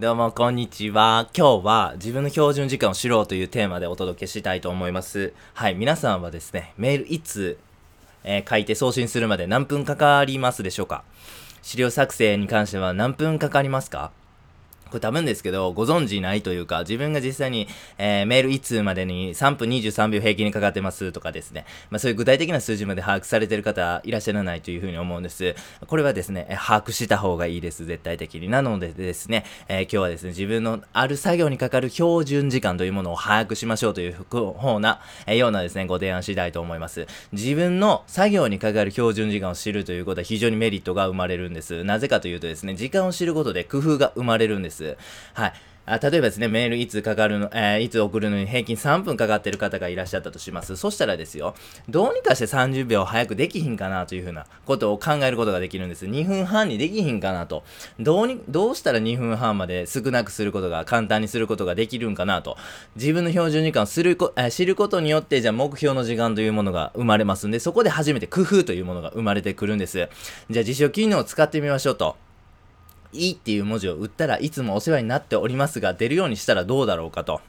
どうも、こんにちは。今日は自分の標準時間を知ろうというテーマでお届けしたいと思います。はい、皆さんはですね、メールいつ、えー、書いて送信するまで何分かかりますでしょうか？資料作成に関しては何分かかりますか？これ多分ですけど、ご存知ないというか、自分が実際に、えー、メール1通までに3分23秒平均にかかってますとかですね、まあそういう具体的な数字まで把握されてる方いらっしゃらないというふうに思うんです。これはですね、把握した方がいいです、絶対的に。なのでですね、えー、今日はですね、自分のある作業にかかる標準時間というものを把握しましょうという方な、えー、ようなですね、ご提案したいと思います。自分の作業にかかる標準時間を知るということは非常にメリットが生まれるんです。なぜかというとですね、時間を知ることで工夫が生まれるんです。。はい。あ例えばですね、メールいつかかるの、えー、いつ送るのに平均3分かかってる方がいらっしゃったとします。そしたらですよ、どうにかして30秒早くできひんかなというふうなことを考えることができるんです。2分半にできひんかなと。どうに、どうしたら2分半まで少なくすることが、簡単にすることができるんかなと。自分の標準時間をするこ、えー、知ることによって、じゃあ目標の時間というものが生まれますんで、そこで初めて工夫というものが生まれてくるんです。じゃあ実証機能を使ってみましょうと。いいっていう文字を打ったらいつもお世話になっておりますが出るようにしたらどうだろうかと。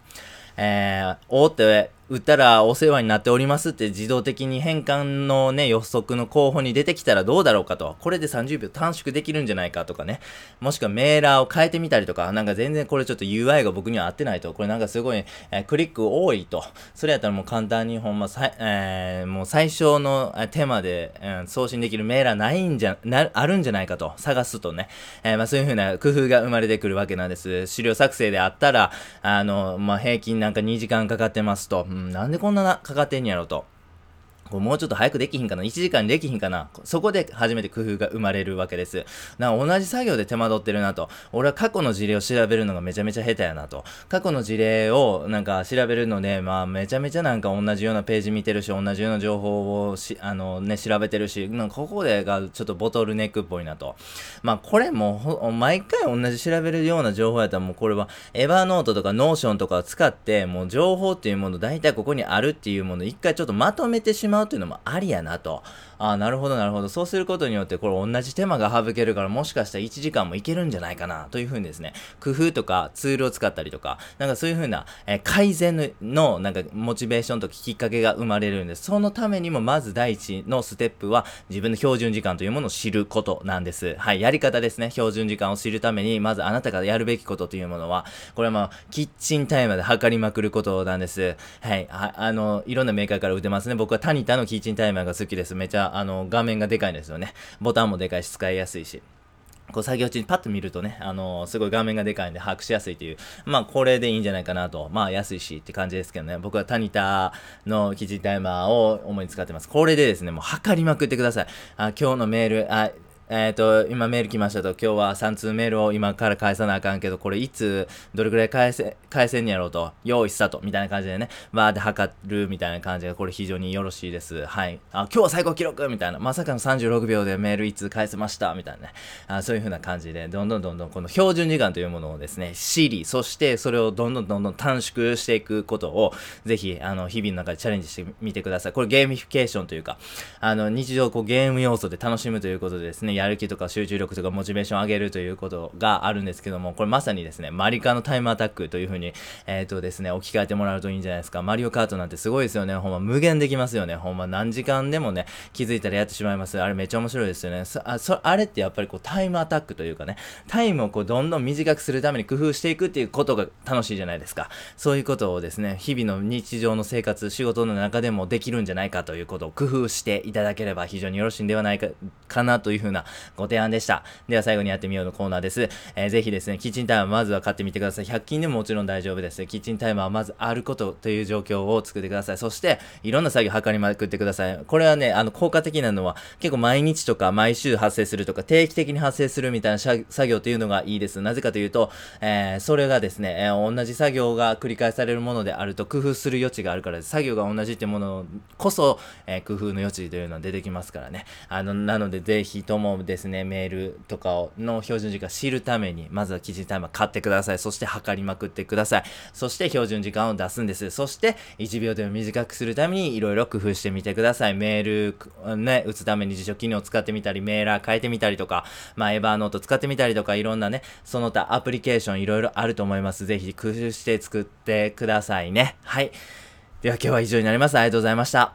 えー、おって売ったらお世話になっておりますって自動的に変換のね、予測の候補に出てきたらどうだろうかと。これで30秒短縮できるんじゃないかとかね。もしくはメーラーを変えてみたりとか、なんか全然これちょっと UI が僕には合ってないと。これなんかすごい、えー、クリック多いと。それやったらもう簡単にほんまさ、えー、もう最小の手間で、うん、送信できるメーラーないんじゃ、な、あるんじゃないかと。探すとね。えー、まあそういう風な工夫が生まれてくるわけなんです。資料作成であったら、あの、まあ平均なんか2時間かかってますと。うん、なんでこんなかかってんやろと。もうちょっと早くできひんかな ?1 時間できひんかな？そこで初めて工夫が生まれるわけです。な同じ作業で手間取ってるなと。俺は過去の事例を調べるのがめちゃめちゃ下手やなと。過去の事例をなんか調べるので、まあめちゃめちゃなんか同じようなページ見てるし、同じような情報をし、あのね、調べてるし、なんかここでがちょっとボトルネックっぽいなと。まあこれも毎回同じ調べるような情報やったらもうこれは Evernote とか Notion とかを使ってもう情報っていうもの大体ここにあるっていうもの一回ちょっとまとめてしまうっていうのもありやなと。ああ、なるほど、なるほど。そうすることによって、これ同じ手間が省けるから、もしかしたら1時間もいけるんじゃないかな、というふうにですね、工夫とかツールを使ったりとか、なんかそういうふうな、えー、改善の、なんか、モチベーションときっかけが生まれるんです。そのためにも、まず第一のステップは、自分の標準時間というものを知ることなんです。はい、やり方ですね。標準時間を知るために、まずあなたがやるべきことというものは、これはまあ、キッチンタイマーで測りまくることなんです。はい、ああの、いろんなメーカーから売ってますね。僕はタニタのキッチンタイマーが好きです。めちゃ、あの、画面がでかいんですよね。ボタンもでかいし、使いやすいし。こう作業中にパッと見るとね、あのー、すごい画面がでかいんで把握しやすいという、まあこれでいいんじゃないかなと、まあ安いしって感じですけどね、僕はタニタのキッチンタイマーを主に使ってます。これでですね、もう測りまくってください。あ今日のメール、あえっ、ー、と、今メール来ましたと、今日は3通メールを今から返さなあかんけど、これいつ、どれくらい返せ、返せんやろうと、用意スタート、みたいな感じでね、バーって測るみたいな感じで、これ非常によろしいです。はい。あ、今日は最高記録！みたいな、まさかの36秒でメールいつ返せました？みたいなね、あそういう風な感じで、どんどんどんどんこの標準時間というものをですね、知り、そしてそれをどんどんどんどん短縮していくことを、ぜひ、あの、日々の中でチャレンジしてみてください。これゲーミフィケーションというか、あの、日常こうゲーム要素で楽しむということでですね、やる気とか集中力とかモチベーションを上げるということがあるんですけども、これまさにですね、マリカのタイムアタックという風に、えっ、ー、とですね、置き換えてもらうといいんじゃないですか。マリオカートなんてすごいですよね。ほんま無限できますよね。ほんま何時間でもね、気づいたらやってしまいます。あれめっちゃ面白いですよね。そあそあれってやっぱりこうタイムアタックというかね、タイムをこうどんどん短くするために工夫していくっていうことが楽しいじゃないですか。そういうことをですね、日々の日常の生活、仕事の中でもできるんじゃないかということを工夫していただければ非常によろしいんではないかかなというふうなご提案でした。では最後にやってみようのコーナーです。えー、ぜひですね、キッチンタイマーまずは買ってみてください。100均でももちろん大丈夫です。キッチンタイマーはまずあることという状況を作ってください。そして、いろんな作業を測りまくってください。これはね、あの、効果的なのは、結構毎日とか毎週発生するとか、定期的に発生するみたいな作業というのがいいです。なぜかというと、えー、それがですね、えー、同じ作業が繰り返されるものであると工夫する余地があるからです。作業が同じってものこそ、えー、工夫の余地というのは出てきますからね。あの、なので、ぜひともですね、メールとかをの標準時間知るために、まずはキッチンタイマー買ってください。そして測りまくってください。そして標準時間を出すんです。そして1秒でも短くするためにいろいろ工夫してみてください。メール、ね、打つために辞書機能を使ってみたり、メーラー変えてみたりとか、まあ、エバーノート使ってみたりとか、いろんなね、その他アプリケーションいろいろあると思います。ぜひ工夫して作ってくださいね。はい。では今日は以上になります。ありがとうございました。